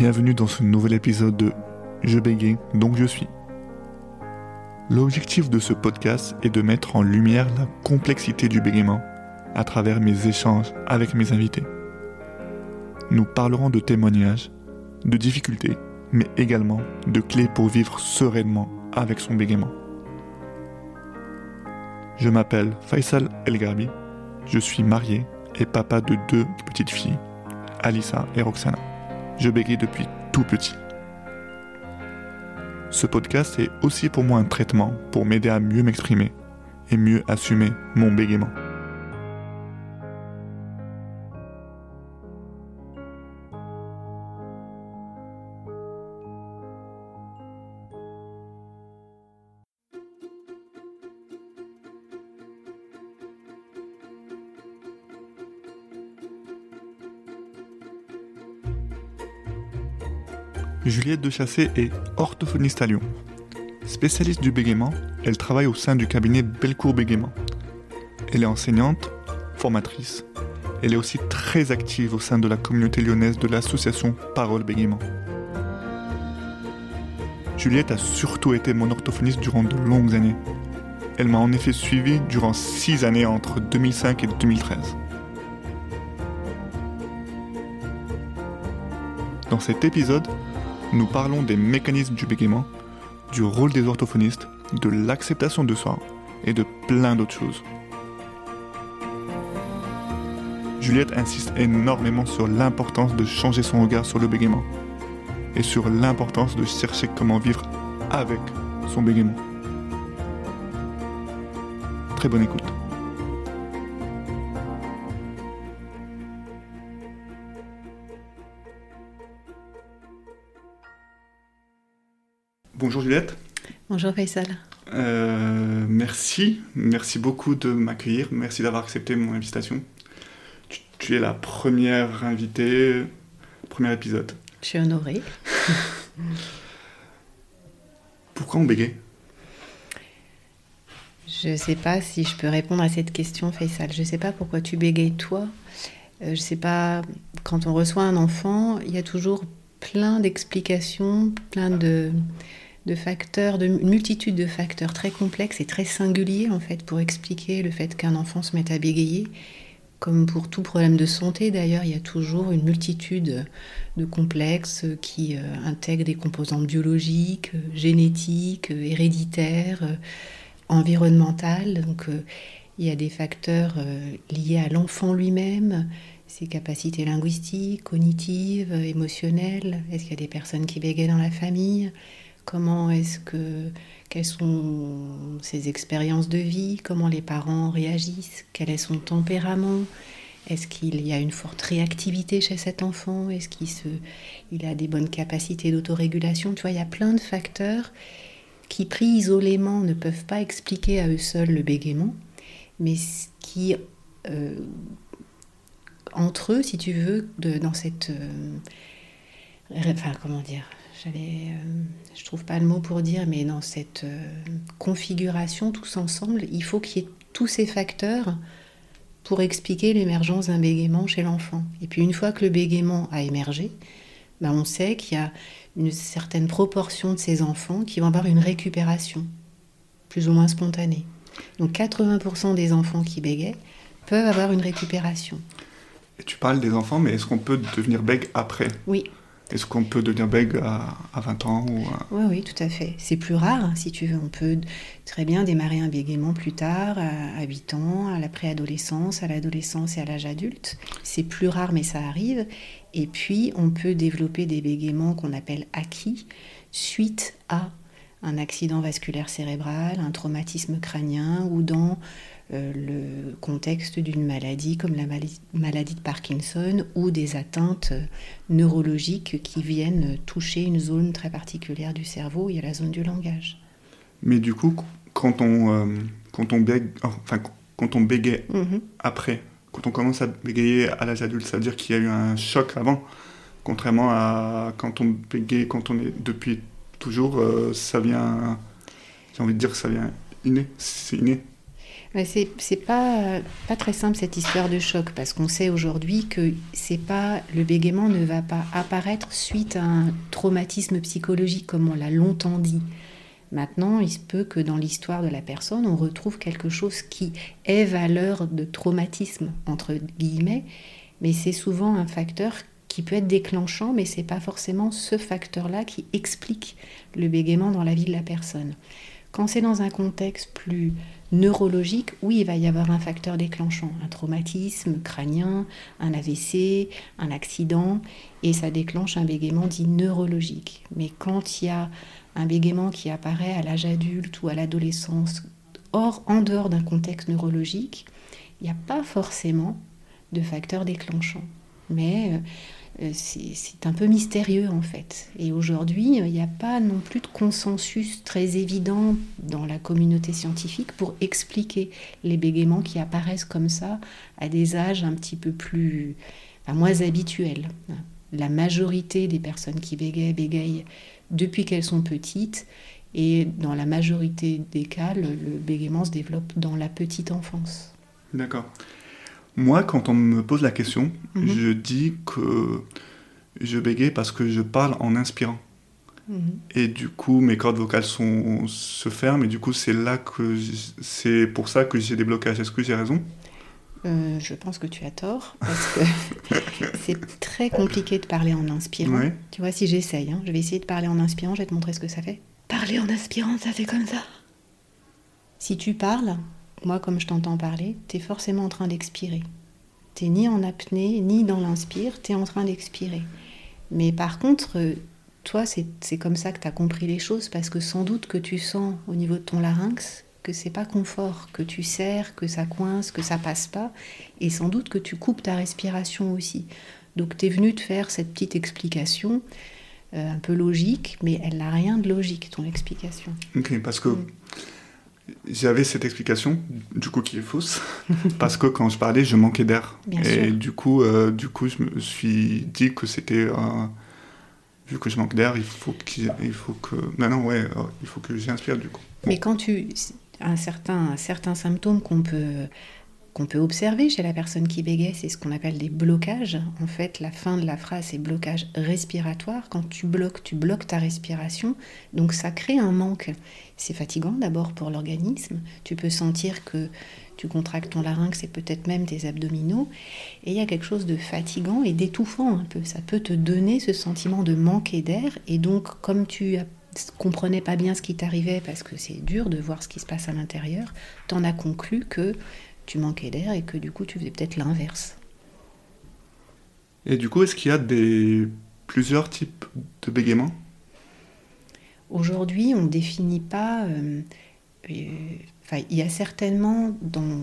Bienvenue dans ce nouvel épisode de Je bégaye, donc je suis. L'objectif de ce podcast est de mettre en lumière la complexité du bégaiement à travers mes échanges avec mes invités. Nous parlerons de témoignages, de difficultés, mais également de clés pour vivre sereinement avec son bégaiement. Je m'appelle Faisal El Garbi, je suis marié et papa de deux petites filles, Alissa et Roxana. Je bégaye depuis tout petit. Ce podcast est aussi pour moi un traitement pour m'aider à mieux m'exprimer et mieux assumer mon bégaiement. Juliette de Chassé est orthophoniste à Lyon. Spécialiste du bégaiement, elle travaille au sein du cabinet Belcourt Bégaiement. Elle est enseignante, formatrice. Elle est aussi très active au sein de la communauté lyonnaise de l'association Parole Bégaiement. Juliette a surtout été mon orthophoniste durant de longues années. Elle m'a en effet suivi durant six années entre 2005 et 2013. Dans cet épisode, nous parlons des mécanismes du bégaiement, du rôle des orthophonistes, de l'acceptation de soi et de plein d'autres choses. Juliette insiste énormément sur l'importance de changer son regard sur le bégaiement et sur l'importance de chercher comment vivre avec son bégaiement. Très bonne écoute. Bonjour Faisal. Euh, merci, merci beaucoup de m'accueillir, merci d'avoir accepté mon invitation. Tu, tu, es la première invitée, premier épisode. Je suis honorée. Pourquoi on bégaye Je ne sais pas si je peux répondre à cette question, Faisal. Je ne sais pas pourquoi tu bégayes toi. Euh, je ne sais pas, quand on reçoit un enfant, il y a toujours plein d'explications, plein de, de facteurs, une multitude de facteurs très complexes et très singuliers en fait pour expliquer le fait qu'un enfant se mette à bégayer. Comme pour tout problème de santé d'ailleurs, il y a toujours une multitude de complexes qui euh, intègrent des composantes biologiques, génétiques, héréditaires, environnementales. Donc euh, il y a des facteurs euh, liés à l'enfant lui-même, ses capacités linguistiques, cognitives, émotionnelles. Est-ce qu'il y a des personnes qui bégayent dans la famille? Comment est-ce que quelles sont ses expériences de vie? Comment les parents réagissent? Quel est son tempérament? Est-ce qu'il y a une forte réactivité chez cet enfant? Est-ce qu'il se, il a des bonnes capacités d'autorégulation? Tu vois, il y a plein de facteurs qui, pris isolément, ne peuvent pas expliquer à eux seuls le bégaiement, mais qui, euh, entre eux, si tu veux, de, dans cette... Euh, enfin, comment dire j'allais, euh, je trouve pas le mot pour dire, mais dans cette euh, configuration tous ensemble, il faut qu'il y ait tous ces facteurs pour expliquer l'émergence d'un bégaiement chez l'enfant. Et puis une fois que le bégaiement a émergé, ben on sait qu'il y a une certaine proportion de ces enfants qui vont avoir une récupération, plus ou moins spontanée. Donc 80% des enfants qui bégayent peuvent avoir une récupération. Et tu parles des enfants, mais est-ce qu'on peut devenir bègue après? Oui, Est-ce qu'on peut devenir bègue à, à 20 ans Oui, oui, tout à fait. C'est plus rare, hein, si tu veux. On peut très bien démarrer un bégaiement plus tard, à à 8 ans, à la préadolescence, à l'adolescence et à l'âge adulte. C'est plus rare, mais ça arrive. Et puis, on peut développer des bégaiements qu'on appelle acquis suite à un accident vasculaire cérébral, un traumatisme crânien ou dans le contexte d'une maladie comme la maladie de Parkinson ou des atteintes euh, neurologiques qui viennent toucher une zone très particulière du cerveau, il y a la zone du langage. Mais du coup, quand on, euh, quand on bègue, enfin, quand on bégaye Mhm. après, quand on commence à bégayer à l'âge adulte, ça veut dire qu'il y a eu un choc avant, contrairement à quand on bégaye quand on est depuis toujours, euh, ça vient, j'ai envie de dire que ça vient inné, c'est inné. C'est pas, pas très simple cette histoire de choc parce qu'on sait aujourd'hui que c'est pas le bégaiement ne va pas apparaître suite à un traumatisme psychologique comme on l'a longtemps dit. Maintenant, il se peut que dans l'histoire de la personne, on retrouve quelque chose qui est valeur de traumatisme entre guillemets, mais c'est souvent un facteur qui peut être déclenchant, mais c'est pas forcément ce facteur-là qui explique le bégaiement dans la vie de la personne. Quand c'est dans un contexte plus neurologique, oui, il va y avoir un facteur déclenchant, un traumatisme crânien, un AVC, un accident, et ça déclenche un bégaiement dit neurologique. Mais quand il y a un bégaiement qui apparaît à l'âge adulte ou à l'adolescence, hors, en dehors d'un contexte neurologique, il n'y a pas forcément de facteur déclenchant. Mais euh, c'est un peu mystérieux en fait. Et aujourd'hui, il n'y a pas non plus de consensus très évident dans la communauté scientifique pour expliquer les bégaiements qui apparaissent comme ça à des âges un petit peu plus, moins habituels. La majorité des personnes qui bégayent bégayent depuis qu'elles sont petites. Et dans la majorité des cas, le, le bégaiement se développe dans la petite enfance. D'accord. Moi, quand on me pose la question, mhm. je dis que je bégaye parce que je parle en inspirant. Mhm. Et du coup, mes cordes vocales sont, se ferment, et du coup, c'est là que c'est pour ça que j'ai des blocages. Est-ce que j'ai raison? Euh, je pense que tu as tort, parce que c'est très compliqué de parler en inspirant. Tu vois, si j'essaye, hein, je vais essayer de parler en inspirant, je vais te montrer ce que ça fait. Parler en inspirant, ça fait comme ça. Si tu parles, moi, comme je t'entends parler, tu es forcément en train d'expirer. Tu ni en apnée, ni dans l'inspire, tu es en train d'expirer. Mais par contre, euh, toi, c'est comme ça que tu as compris les choses, parce que sans doute que tu sens au niveau de ton larynx que c'est pas confort, que tu serres, que ça coince, que ça passe pas, et sans doute que tu coupes ta respiration aussi. Donc tu es venu te faire cette petite explication, euh, un peu logique, mais elle n'a rien de logique, ton explication. Ok, parce que... Mm j'avais cette explication, du coup, qui est fausse, parce que quand je parlais, je manquais d'air. Et du coup, euh, du coup, je me suis dit que c'était. vu que je manque d'air, il faut qu'il faut que. Maintenant, ouais, euh, il faut que j'inspire, du coup. Mais quand tu. Un certain, un certain symptôme qu'on peut qu'on peut observer chez la personne qui bégaye, c'est ce qu'on appelle des blocages. En fait, la fin de la phrase, c'est blocage respiratoire. Quand tu bloques, tu bloques ta respiration. Donc ça crée un manque. C'est fatigant d'abord pour l'organisme. Tu peux sentir que tu contractes ton larynx et peut-être même tes abdominaux. Et il y a quelque chose de fatigant et d'étouffant un peu. Ça peut te donner ce sentiment de manquer d'air. Et donc, comme tu comprenais pas bien ce qui t'arrivait parce que c'est dur de voir ce qui se passe à l'intérieur, t'en as conclu que tu manquais d'air et que du coup tu faisais peut-être l'inverse. Et du coup, est-ce qu'il y a des plusieurs types de bégaiement Aujourd'hui, on ne définit pas. Euh, euh, enfin, il y a certainement dans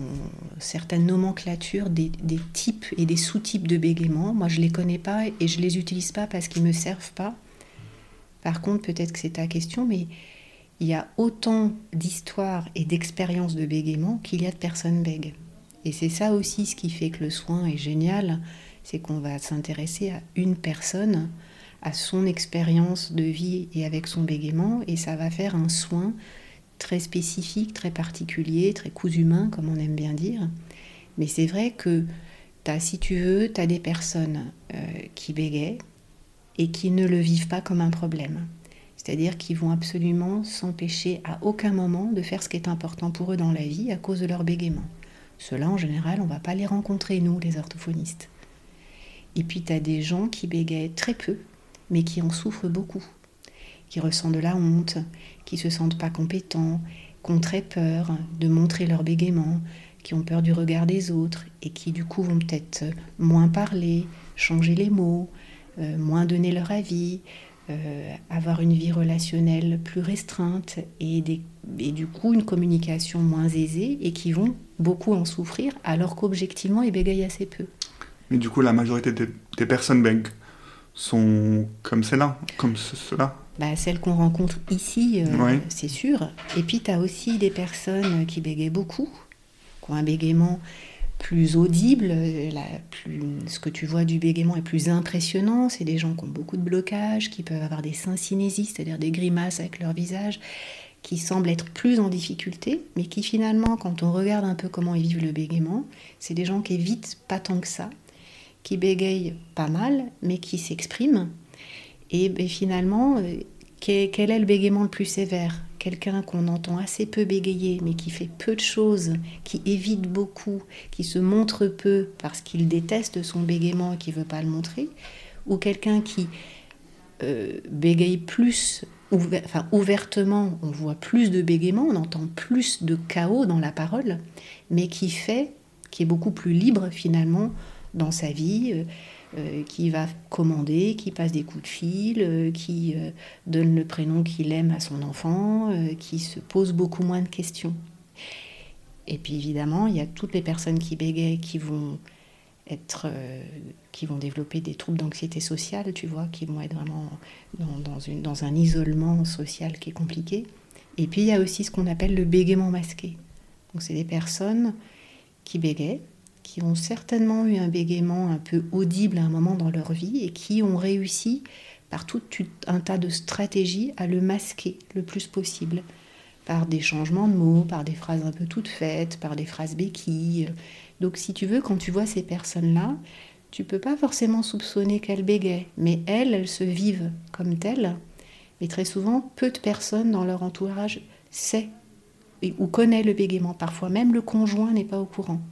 certaines nomenclatures des, des types et des sous-types de bégaiement. Moi, je ne les connais pas et je ne les utilise pas parce qu'ils ne me servent pas. Par contre, peut-être que c'est ta question, mais il y a autant d'histoires et d'expériences de bégaiement qu'il y a de personnes bègues. Et c'est ça aussi ce qui fait que le soin est génial, c'est qu'on va s'intéresser à une personne, à son expérience de vie et avec son bégaiement, et ça va faire un soin très spécifique, très particulier, très cousu humain, comme on aime bien dire. Mais c'est vrai que as, si tu veux, tu as des personnes euh, qui bégayent et qui ne le vivent pas comme un problème c'est-à-dire qu'ils vont absolument s'empêcher à aucun moment de faire ce qui est important pour eux dans la vie à cause de leur bégaiement. Ceux-là, en général, on ne va pas les rencontrer, nous, les orthophonistes. Et puis, tu as des gens qui bégayent très peu, mais qui en souffrent beaucoup, qui ressentent de la honte, qui se sentent pas compétents, qui ont très peur de montrer leur bégaiement, qui ont peur du regard des autres et qui, du coup, vont peut-être moins parler, changer les mots, euh, moins donner leur avis, euh, avoir une vie relationnelle plus restreinte et, du coup une communication moins aisée et qui vont beaucoup en souffrir alors qu'objectivement ils bégayent assez peu. Mais du coup la majorité des, personnes bègues sont comme celle-là, comme cela bah, Celles qu'on rencontre ici, euh, c'est sûr. Et puis tu as aussi des personnes qui bégayent beaucoup, qui ont un bégaiement plus audible, plus, ce que tu vois du bégaiement est plus impressionnant. C'est des gens qui ont beaucoup de blocages, qui peuvent avoir des syncinésies, c'est-à-dire des grimaces avec leur visage, qui semblent être plus en difficulté, mais qui finalement, quand on regarde un peu comment ils vivent le bégaiement, c'est des gens qui évitent pas tant que ça, qui bégayent pas mal, mais qui s'expriment. Et, finalement, euh, quel est le bégaiement le plus sévère? Quelqu'un qu'on entend assez peu bégayer, mais qui fait peu de choses, qui évite beaucoup, qui se montre peu parce qu'il déteste son bégaiement et qui veut pas le montrer, ou quelqu'un qui euh, bégaye plus, enfin, ouvertement, on voit plus de bégaiement, on entend plus de chaos dans la parole, mais qui fait, qui est beaucoup plus libre finalement dans sa vie. Euh, euh, qui va commander, qui passe des coups de fil, euh, qui euh, donne le prénom qu'il aime à son enfant, qui se pose beaucoup moins de questions. Et puis évidemment, il y a toutes les personnes qui bégayent qui vont être, qui vont développer des troubles d'anxiété sociale, tu vois, qui vont être vraiment dans, un isolement social qui est compliqué. Et puis il y a aussi ce qu'on appelle le bégaiement masqué. Donc c'est des personnes qui bégayent, qui ont certainement eu un bégaiement un peu audible à un moment dans leur vie et qui ont réussi par tout un tas de stratégies à le masquer le plus possible par des changements de mots, par des phrases un peu toutes faites, par des phrases béquilles. Donc si tu veux, quand tu vois ces personnes-là, tu peux pas forcément soupçonner qu'elles bégayent, mais elles, elles se vivent comme telles. Mais très souvent, peu de personnes dans leur entourage sait ou connaît le bégaiement. Parfois même le conjoint n'est pas au courant.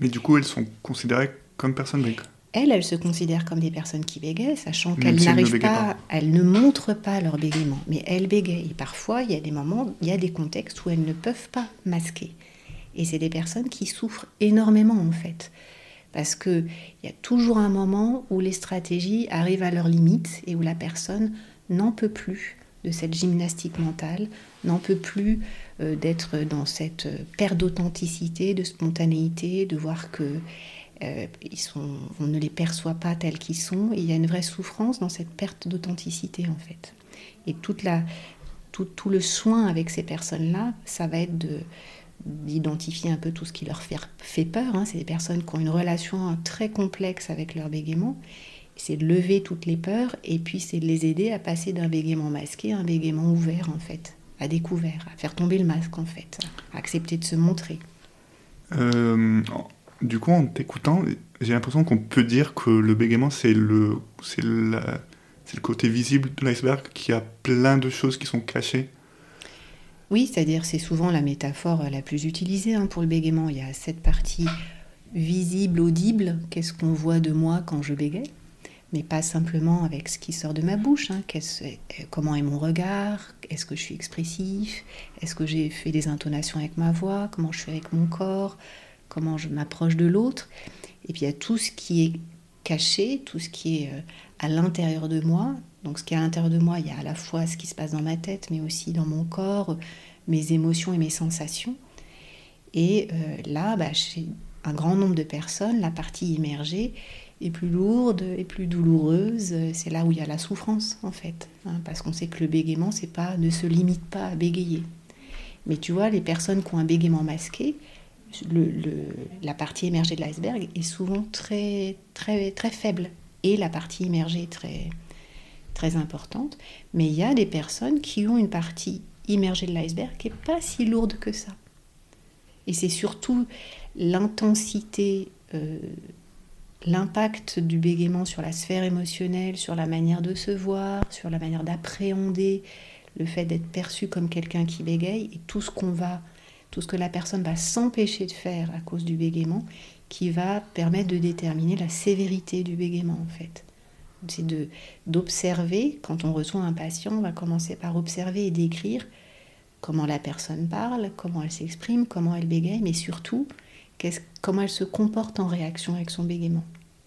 Mais du coup, elles sont considérées comme personnes bégayes. Elles, elles se considèrent comme des personnes qui bégayent, sachant qu'elles n'arrivent pas, elles ne montrent pas leur bégaiement, mais elles bégayent. Et parfois, il y a des moments, il y a des contextes où elles ne peuvent pas masquer. Et c'est des personnes qui souffrent énormément, en fait. Parce qu'il y a toujours un moment où les stratégies arrivent à leur limite et où la personne n'en peut plus de cette gymnastique mentale, n'en peut plus d'être dans cette perte d'authenticité, de spontanéité, de voir que euh, ils sont, on ne les perçoit pas tels qu'ils sont. Il y a une vraie souffrance dans cette perte d'authenticité en fait. Et toute la, tout, tout, le soin avec ces personnes-là, ça va être de d'identifier un peu tout ce qui leur fait, peur. Hein. C'est des personnes qui ont une relation très complexe avec leur bégaiement c'est de lever toutes les peurs et puis c'est de les aider à passer d'un bégaiement masqué à un bégaiement ouvert en fait, à découvert, à faire tomber le masque en fait, à accepter de se montrer. Euh, du coup, en t'écoutant, j'ai l'impression qu'on peut dire que le bégaiement c'est le, c'est le côté visible de l'iceberg qui a plein de choses qui sont cachées. Oui, c'est-à-dire c'est souvent la métaphore la plus utilisée hein, pour le bégaiement. Il y a cette partie visible, audible, qu'est-ce qu'on voit de moi quand je bégaye? Mais pas simplement avec ce qui sort de ma bouche. Hein. comment est mon regard? Est-ce que je suis expressif? Est-ce que j'ai fait des intonations avec ma voix? Comment je suis avec mon corps? Comment je m'approche de l'autre? Et puis il y a tout ce qui est caché, tout ce qui est euh, à l'intérieur de moi. Donc ce qui est à l'intérieur de moi, il y a à la fois ce qui se passe dans ma tête, mais aussi dans mon corps, mes émotions et mes sensations. Et euh, là, bah, chez un grand nombre de personnes, la partie immergée, est plus lourde et plus douloureuse, c'est là où il y a la souffrance en fait. Hein, parce qu'on sait que le bégaiement c'est pas, ne se limite pas à bégayer. Mais tu vois, les personnes qui ont un bégaiement masqué, le, la partie émergée de l'iceberg est souvent très, très, très faible. Et la partie immergée est très, très importante. Mais il y a des personnes qui ont une partie immergée de l'iceberg qui n'est pas si lourde que ça. Et c'est surtout l'intensité euh, l'impact du bégaiement sur la sphère émotionnelle, sur la manière de se voir, sur la manière d'appréhender le fait d'être perçu comme quelqu'un qui bégaye et tout ce qu'on va, tout ce que la personne va s'empêcher de faire à cause du bégaiement, qui va permettre de déterminer la sévérité du bégaiement en fait. C'est de d'observer quand on reçoit un patient, on va commencer par observer et décrire comment la personne parle, comment elle s'exprime, comment elle bégaye, mais surtout comment elle se comporte en réaction avec son bégaiement.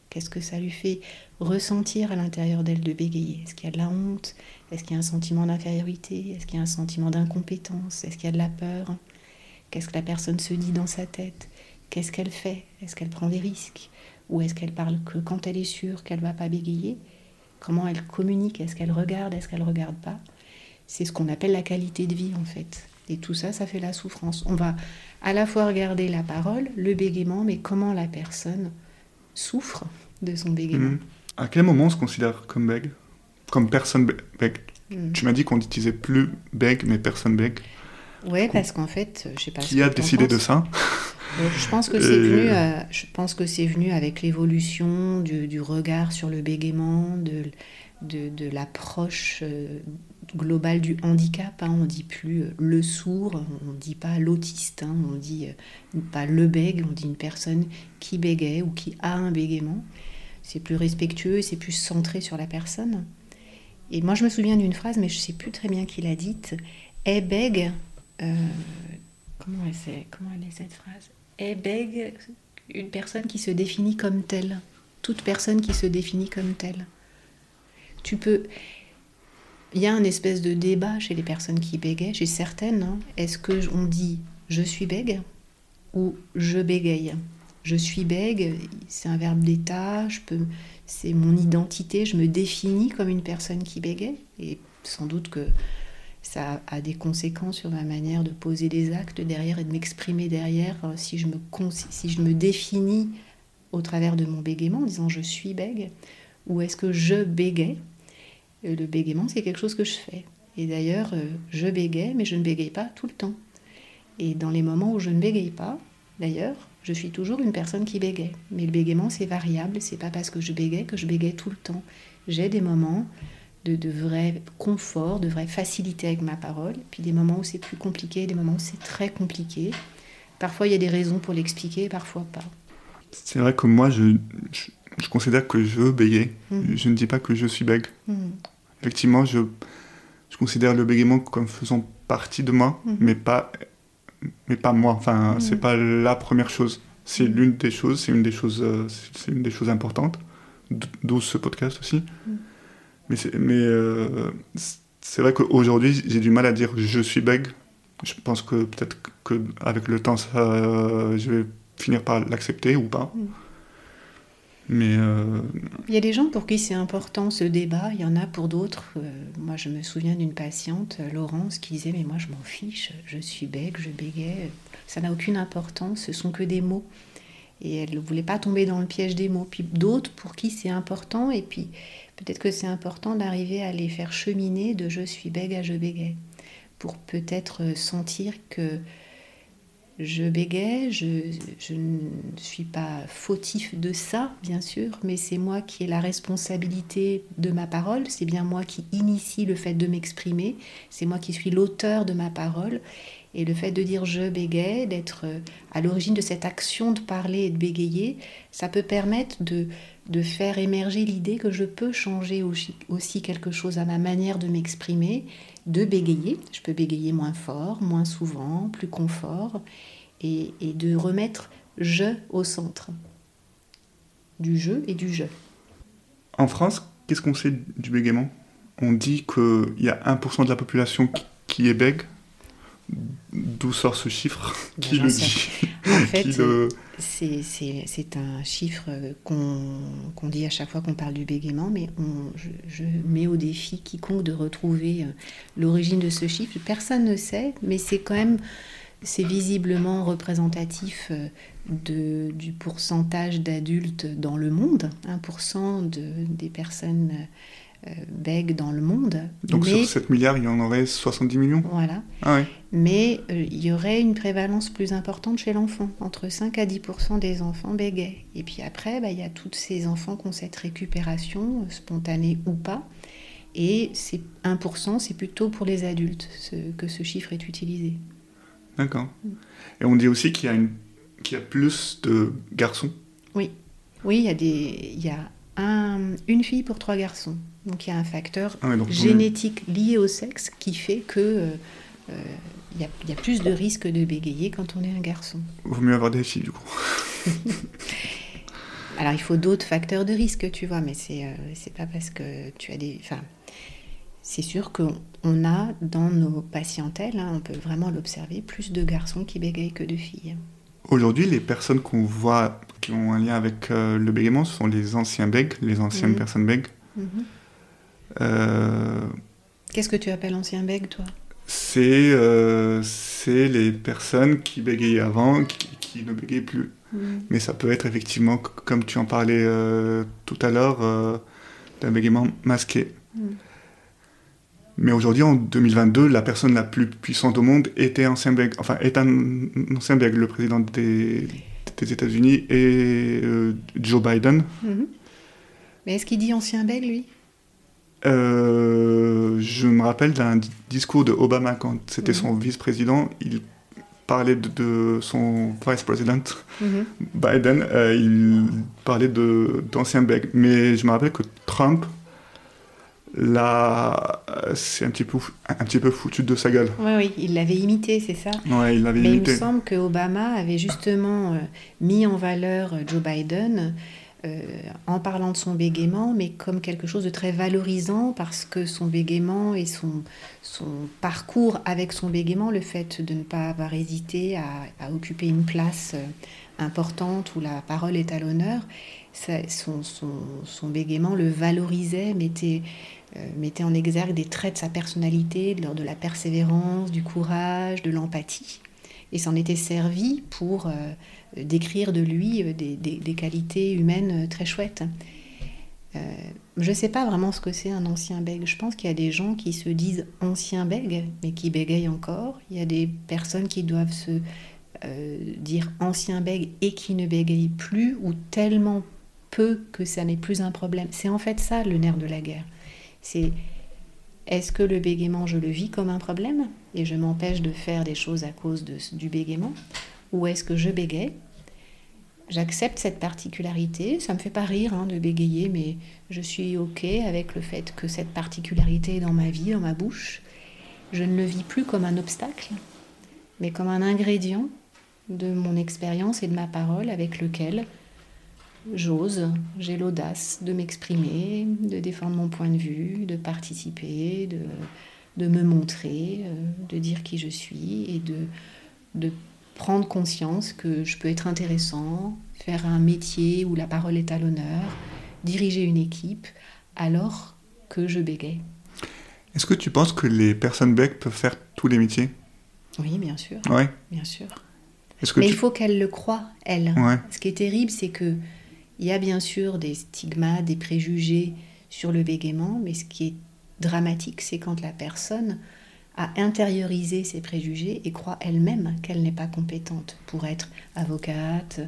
Qu'est-ce que ça lui fait ressentir à l'intérieur d'elle de bégayer? Est-ce qu'il y a de la honte? Est-ce qu'il y a un sentiment d'infériorité? Est-ce qu'il y a un sentiment d'incompétence? Est-ce qu'il y a de la peur? Qu'est-ce que la personne se dit dans sa tête? Qu'est-ce qu'elle fait? Est-ce qu'elle prend des risques? Ou est-ce qu'elle parle que quand elle est sûre qu'elle va pas bégayer? Comment elle communique? Est-ce qu'elle regarde? Est-ce qu'elle regarde pas? C'est ce qu'on appelle la qualité de vie en fait. Et tout ça, ça fait la souffrance. On va à la fois regarder la parole, le bégaiement, mais comment la personne souffre de son bégaiement. Mhm. À quel moment on se considère comme bègue? Comme personne bègue Mm. Tu m'as dit qu'on n'utilisait plus beg, mais personne beg. Ouais, parce qu'en fait, je sais pas. Qui a décidé de ça? Euh, Je pense que c'est venu, euh, je pense que c'est venu avec l'évolution du, du regard sur le bégaiement, de, de, de l'approche euh, globale du handicap. hein. On dit plus euh, le sourd, on dit pas l'autiste, hein. on dit euh, pas le bègue, on dit une personne qui bégaye ou qui a un bégaiement. C'est plus respectueux, c'est plus centré sur la personne. Et moi, je me souviens d'une phrase, mais je sais plus très bien qui l'a dite. Eh bègue, euh, comment elle Comment est cette phrase? Eh bègue, une personne qui se définit comme telle. Toute personne qui se définit comme telle. Tu peux. Il y a un espèce de débat chez les personnes qui bégayent, chez certaines. hein. Est-ce que on dit je suis bègue ou je bégaye Je suis bègue, c'est un verbe d'état, c'est mon identité, je me définis comme une personne qui bégaye. Et sans doute que ça a des conséquences sur ma manière de poser des actes derrière et de m'exprimer derrière euh, si je me, si je me définis au travers de mon bégaiement en disant je suis bègue ou est-ce que je bégaye Le bégaiement, c'est quelque chose que je fais. Et d'ailleurs, euh, je bégaye, mais je ne bégaye pas tout le temps. Et dans les moments où je ne bégaye pas, d'ailleurs, je suis toujours une personne qui bégaye. Mais le bégaiement, c'est variable. C'est pas parce que je bégaye que je bégaye tout le temps. J'ai des moments de, de vrai confort, de vraie facilité avec ma parole, puis des moments où c'est plus compliqué, des moments où c'est très compliqué. Parfois, il y a des raisons pour l'expliquer, parfois pas. C'est vrai que moi, je, je considère que je bégaye. Mhm. Je ne dis pas que je suis bègue. Mhm. Effectivement, je, je considère le bégaiement comme faisant partie de moi, Mhm. mais, pas, mais pas moi. Enfin, Mhm. c'est pas la première chose. C'est l'une des choses, c'est une des choses, euh, c'est une des choses importantes, d'où ce podcast aussi. Mais c'est mais, euh, c'est- c'est vrai qu'aujourd'hui, j'ai du mal à dire je suis bègue. Je pense que peut-être qu'avec le temps, ça, euh, je vais finir par l'accepter ou pas. Mais euh, Il y a des gens pour qui c'est important ce débat, il y en a pour d'autres. euh, moi, je me souviens d'une patiente, euh, Laurence, qui disait Mais moi, je m'en fiche, je suis bègue, je bégais, ça n'a aucune importance, ce sont que des mots. Et elle ne voulait pas tomber dans le piège des mots. Puis d'autres pour qui c'est important, et puis peut-être que c'est important d'arriver à les faire cheminer de je suis bègue à je bégaye, pour peut-être sentir que je bégaye, je, ne suis pas fautif de ça, bien sûr, mais c'est moi qui ai la responsabilité de ma parole, c'est bien moi qui initie le fait de m'exprimer, c'est moi qui suis l'auteur de ma parole, et le fait de dire je bégaye, d'être euh, à l'origine de cette action de parler et de bégayer, ça peut permettre de, de faire émerger l'idée que je peux changer aussi, quelque chose à ma manière de m'exprimer, de bégayer. Je peux bégayer moins fort, moins souvent, plus confort, et, de remettre je au centre du jeu et du jeu. En France, qu'est-ce qu'on sait du bégaiement? On dit qu'il y a 1% de la population qui est bègue. D'où sort ce chiffre Qui j'en le dit En fait, Qui le- c'est- un chiffre qu'on dit à chaque fois qu'on parle du bégaiement, mais on- je, je mets au défi quiconque de retrouver euh, l'origine de ce chiffre. Personne ne sait, mais c'est quand même, c'est visiblement représentatif euh, de, du pourcentage d'adultes dans le monde, 1% de, des personnes euh, bègues dans le monde. Donc mais, sur 7 milliards, il y en aurait 70 millions voilà. Ah. Mais euh, il y aurait une prévalence plus importante chez l'enfant. Entre 5 à 10% des enfants bégayent. Et puis après, bah, il y a tous ces enfants qui ont cette récupération, euh, spontanée ou pas. Et c'est 1% c'est plutôt pour les adultes ce- que ce chiffre est utilisé. D'accord. Et on dit aussi qu'il y, a une- qu'il y a plus de garçons. Oui, oui, il y a, des, il y a un- une fille pour trois garçons. Donc il y a un facteur Ah ouais, donc, génétique lié au sexe qui fait que euh, euh, il y, a, il y a plus de risques de bégayer quand on est un garçon. Vaut mieux avoir des filles, du coup. Alors il faut d'autres facteurs de risque, tu vois, mais c'est euh, pas parce que tu as des. Enfin, c'est sûr qu'on on a dans nos patientèles, hein, on peut vraiment l'observer, plus de garçons qui bégayent que de filles. Aujourd'hui, les personnes qu'on voit qui ont un lien avec euh, le bégaiement, ce sont les anciens bègues, les anciennes Mhm. personnes bègues. Mhm. Euh, Qu'est-ce que tu appelles ancien bègue, toi? C'est euh, les personnes qui bégayaient avant, qui, qui ne bégayent plus. Mais ça peut être effectivement, comme tu en parlais euh, tout à l'heure, euh, d'un bégaiement masqué. Mhm. Mais aujourd'hui, en 2022, la personne la plus puissante au monde était ancien bègue, enfin, est un ancien bègue, le président des, des États-Unis et euh, Joe Biden. Mhm. Mais est-ce qu'il dit ancien bègue, lui? Euh, je me rappelle d'un di- discours de Obama quand c'était Mhm. son vice-président. Il parlait de, de son vice-président Mhm. Biden. euh, il parlait de d'ancien bègue. Mais je me rappelle que Trump, là, euh, c'est un petit peu un petit peu foutu de sa gueule. Oui, oui, il l'avait imité, c'est ça? Ouais, il l'avait Mais il imité. me semble que Obama avait justement euh, mis en valeur Joe Biden euh, en parlant de son bégaiement, mais comme quelque chose de très valorisant parce que son bégaiement et son, parcours avec son bégaiement, le fait de ne pas avoir hésité à, occuper une place euh, importante où la parole est à l'honneur, son, son, bégaiement le valorisait, mettait, euh, mettait en exergue des traits de sa personnalité, de la persévérance, du courage, de l'empathie et s'en était servi pour euh, décrire de lui euh, des, qualités humaines euh, très chouettes. Je ne sais pas vraiment ce que c'est un ancien bègue. Je pense qu'il y a des gens qui se disent anciens bègues, mais qui bégayent encore. Il y a des personnes qui doivent se dire ancien bègue et qui ne bégayent plus, ou tellement peu que ça n'est plus un problème. C'est en fait ça le nerf de la guerre. C'est est-ce que le bégaiement, je le vis comme un problème et je m'empêche de faire des choses à cause du bégaiement Ou est-ce que je bégaye? J'accepte cette particularité, ça me fait pas rire hein, de bégayer, mais je suis OK avec le fait que cette particularité est dans ma vie, dans ma bouche. Je ne le vis plus comme un obstacle, mais comme un ingrédient de mon expérience et de ma parole avec lequel j'ose, j'ai l'audace de m'exprimer, de défendre mon point de vue, de participer, de, de me montrer, euh, de dire qui je suis et de, de prendre conscience que je peux être intéressant, faire un métier où la parole est à l'honneur, diriger une équipe, alors que je bégaye. Est-ce que tu penses que les personnes bègues peuvent faire tous les métiers? Oui, bien sûr, Ouais. bien sûr. Que Mais tu... il faut qu'elle le croie, elle. Ouais. Ce qui est terrible, c'est que il y a bien sûr des stigmates, des préjugés sur le bégaiement, mais ce qui est dramatique, c'est quand la personne a intériorisé ces préjugés et croit elle-même qu'elle n'est pas compétente pour être avocate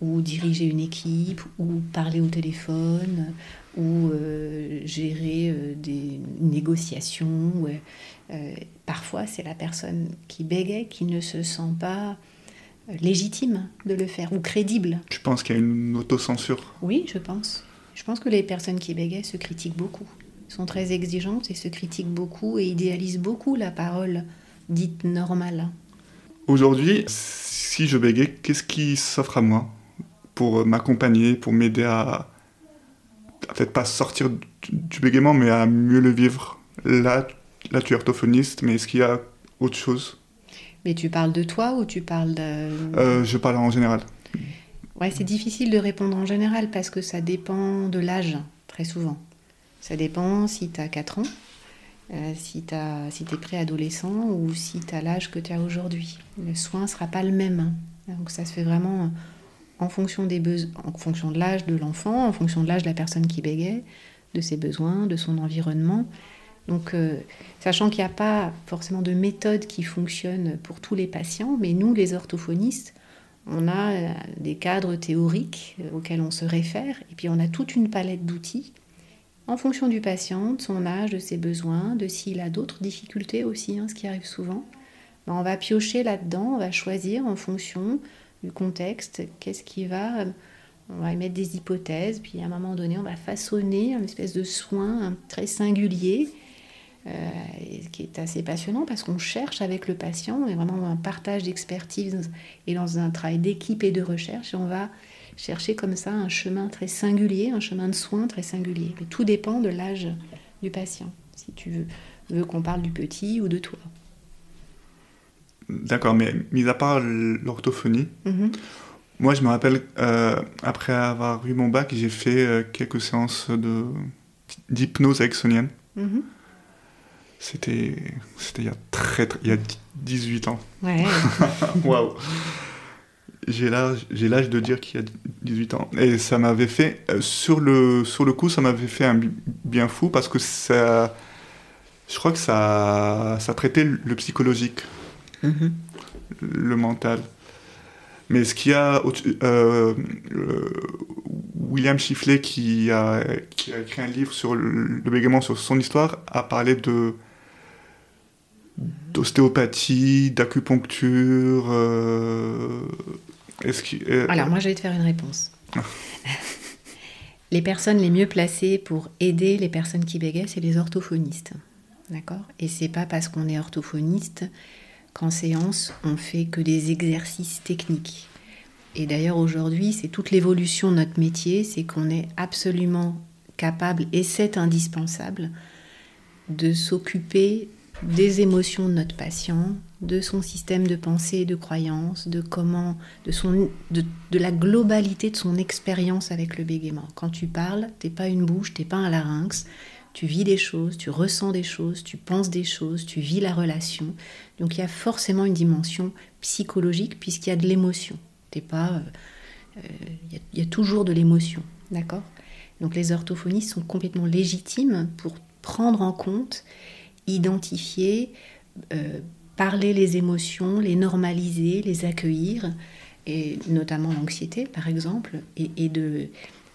ou diriger une équipe ou parler au téléphone ou euh, gérer euh, des négociations. Euh, parfois, c'est la personne qui bégaye qui ne se sent pas légitime de le faire ou crédible. tu penses qu'il y a une autocensure? Oui, je pense. Je pense que les personnes qui bégayent se critiquent beaucoup, sont très exigeantes et se critiquent beaucoup et idéalisent beaucoup la parole dite normale. Aujourd'hui, si je bégaye, qu'est-ce qui s'offre à moi pour m'accompagner, pour m'aider à, à peut-être pas sortir du, du bégaiement, mais à mieux le vivre? Là, là tu es orthophoniste, mais est-ce qu'il y a autre chose? Mais tu parles de toi ou tu parles de... Euh, Je parle en général. Ouais, c'est difficile de répondre en général parce que ça dépend de l'âge, très souvent. Ça dépend si tu as 4 ans, euh, si tu si es préadolescent ou si tu as l'âge que tu as aujourd'hui. Le soin ne sera pas le même. hein. Donc ça se fait vraiment en fonction, des en fonction de l'âge de l'enfant, en fonction de l'âge de la personne qui bégaye, de ses besoins, de son environnement. Donc, euh, sachant qu'il n'y a pas forcément de méthode qui fonctionne pour tous les patients, mais nous, les orthophonistes, on a euh, des cadres théoriques euh, auxquels on se réfère, et puis on a toute une palette d'outils en fonction du patient, de son âge, de ses besoins, de s'il a d'autres difficultés aussi, hein, ce qui arrive souvent. Ben, on va piocher là-dedans, on va choisir en fonction du contexte, qu'est-ce qui va... On va émettre des hypothèses, puis à un moment donné, on va façonner une espèce de soin hein, très singulier, euh, et qui est assez passionnant parce qu'on cherche avec le patient, et vraiment un partage d'expertise et dans un travail d'équipe et de recherche, et on va chercher comme ça un chemin très singulier, un chemin de soins très singulier. Mais tout dépend de l'âge du patient, si tu veux, veux qu'on parle du petit ou de toi. D'accord, mais mis à part l'orthophonie, Mhm. moi je me rappelle, euh, après avoir eu mon bac, j'ai fait euh, quelques séances d'hypnose ericksonienne. C'était c'était il y a très, très il y a 18 ans. Ouais, Waouh. J'ai l'âge j'ai l'âge de dire qu'il y a 18 ans et ça m'avait fait euh, sur le sur le coup ça m'avait fait un bi- bien fou parce que ça Je crois que ça, ça traitait le psychologique, Mhm. le mental. Mais ce qu'il y a. euh, euh, William Chiflet, qui a, qui a écrit un livre sur le, le bégaiement, sur son histoire, a parlé de d'ostéopathie, d'acupuncture. euh, euh, Alors, moi, je vais te faire une réponse. Les personnes les mieux placées pour aider les personnes qui bégayent, c'est les orthophonistes. D'accord? Et c'est pas parce qu'on est orthophoniste qu'en séance, on fait que des exercices techniques. Et d'ailleurs, aujourd'hui, c'est toute l'évolution de notre métier, c'est qu'on est absolument capable, et c'est indispensable, de s'occuper des émotions de notre patient, de son système de pensée et de croyance, de comment, de, son, de, la globalité de son expérience avec le bégaiement. Quand tu parles, t'es pas une bouche, t'es pas un larynx, tu vis des choses, tu ressens des choses, tu penses des choses, tu vis la relation. Donc il y a forcément une dimension psychologique puisqu'il y a de l'émotion. T'es pas, euh, euh, il y, a- il y a toujours de l'émotion, d'accord? Donc les orthophonistes sont complètement légitimes pour prendre en compte, identifier, euh, parler les émotions, les normaliser, les accueillir, et notamment l'anxiété par exemple, et, et de,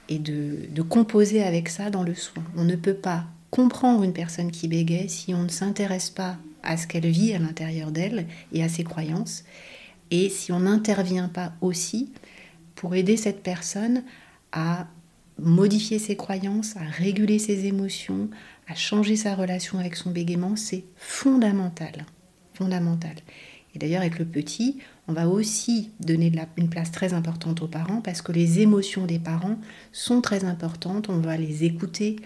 et de, de composer avec ça dans le soin. On ne peut pas comprendre une personne qui bégaye si on ne s'intéresse pas à ce qu'elle vit à l'intérieur d'elle et à ses croyances, et si on n'intervient pas aussi pour aider cette personne à modifier ses croyances, à réguler ses émotions, à changer sa relation avec son bégaiement, c'est fondamental. Fondamental. Et d'ailleurs, avec le petit, on va aussi donner une place très importante aux parents parce que les émotions des parents sont très importantes. On va les écouter,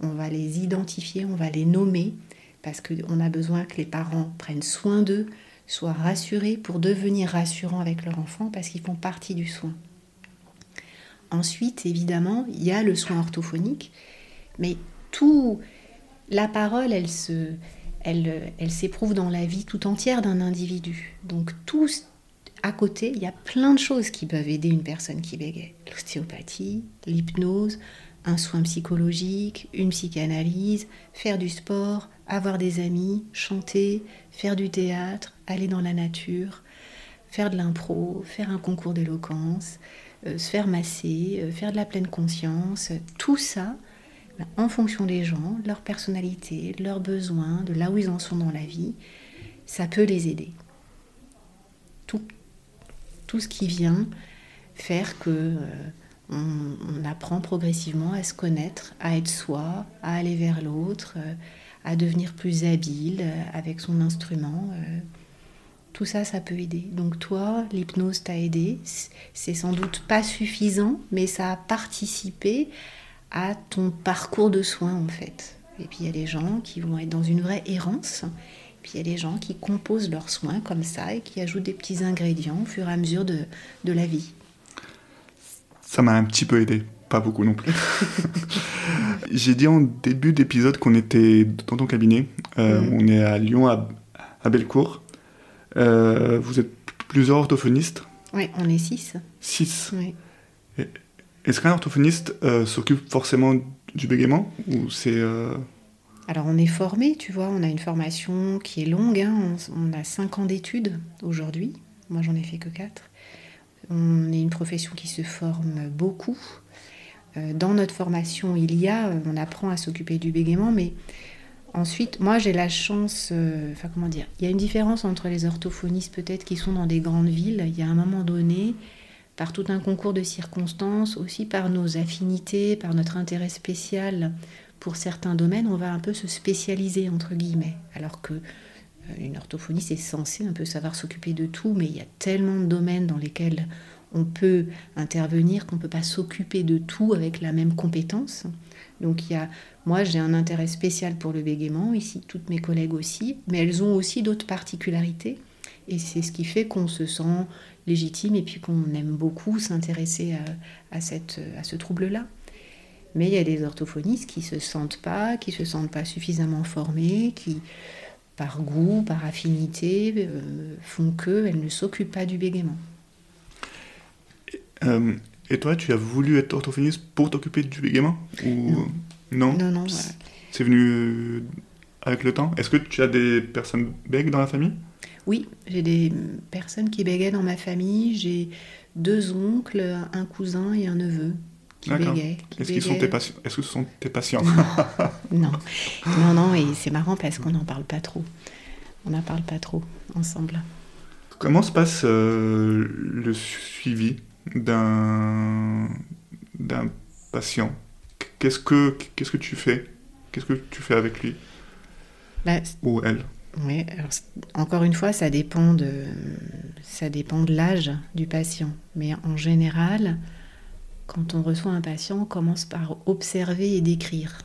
on va les identifier, on va les nommer parce qu'on a besoin que les parents prennent soin d'eux, soient rassurés pour devenir rassurants avec leur enfant parce qu'ils font partie du soin. Ensuite, évidemment, il y a le soin orthophonique, mais tout la parole, elle se, elle, elle s'éprouve dans la vie tout entière d'un individu. Donc tout à côté, il y a plein de choses qui peuvent aider une personne qui bégaye. L'ostéopathie, l'hypnose, un soin psychologique, une psychanalyse, faire du sport, avoir des amis, chanter, faire du théâtre, aller dans la nature, faire de l'impro, faire un concours d'éloquence, euh, se faire masser, euh, faire de la pleine conscience, tout ça, en fonction des gens, de leur personnalité, de leurs besoins, de là où ils en sont dans la vie, ça peut les aider. Tout, tout ce qui vient faire que euh, on, apprend progressivement à se connaître, à être soi, à aller vers l'autre, euh, à devenir plus habile euh, avec son instrument. tout ça, ça peut aider. Donc toi, l'hypnose t'a aidé. C'est sans doute pas suffisant, mais ça a participé à ton parcours de soins en fait. Et puis il y a des gens qui vont être dans une vraie errance. Puis il y a des gens qui composent leurs soins comme ça et qui ajoutent des petits ingrédients au fur et à mesure de, de la vie. Ça m'a un petit peu aidé, pas beaucoup non plus. J'ai dit en début d'épisode qu'on était dans ton cabinet. Euh. On est à Lyon, à, à Bellecour. Euh, vous êtes plusieurs orthophonistes, Oui, on est six. six. Oui. Est-ce qu'un orthophoniste euh, s'occupe forcément du bégaiement ou c'est euh, Alors on est formé, tu vois, on a une formation qui est longue, hein, on, a cinq ans d'études aujourd'hui, moi j'en ai fait que quatre. On est une profession qui se forme beaucoup. Euh, Dans notre formation, il y a, on apprend à s'occuper du bégaiement, mais ensuite, moi j'ai la chance, enfin comment dire, il y a une différence entre les orthophonistes peut-être qui sont dans des grandes villes, il y a un moment donné, par tout un concours de circonstances, aussi par nos affinités, par notre intérêt spécial pour certains domaines, on va un peu se spécialiser entre guillemets, alors que euh, une orthophoniste est censée un peu savoir s'occuper de tout, mais il y a tellement de domaines dans lesquels on peut intervenir qu'on ne peut pas s'occuper de tout avec la même compétence. Donc il y a, moi j'ai un intérêt spécial pour le bégaiement, ici toutes mes collègues aussi, mais elles ont aussi d'autres particularités. Et c'est ce qui fait qu'on se sent légitime et puis qu'on aime beaucoup s'intéresser à, à, cette, à ce trouble-là. Mais il y a des orthophonistes qui se sentent pas, qui se sentent pas suffisamment formés, qui, par goût, par affinité, euh, font que elles ne s'occupent pas du bégaiement. euh, Et toi, tu as voulu être orthophoniste pour t'occuper du bégaiement ou... Non. Non, Non. C'est venu avec le temps Est-ce que tu as des personnes bègues dans la famille? Oui, j'ai des personnes qui bégaient dans ma famille. J'ai deux oncles, un cousin et un neveu qui bégaient. Est-ce, qu'ils sont tes Est-ce que ce sont tes patients non. non, non, et c'est marrant parce qu'on n'en parle pas trop. On n'en parle pas trop ensemble. Comment se passe euh, le suivi d'un, d'un patient? Qu'est-ce que, qu'est-ce que tu fais? Qu'est-ce que tu fais avec lui? Bah, Ou elle? Oui, encore une fois, ça dépend de, ça de l'âge du patient. Mais en général, quand on reçoit un patient, on commence par observer et décrire.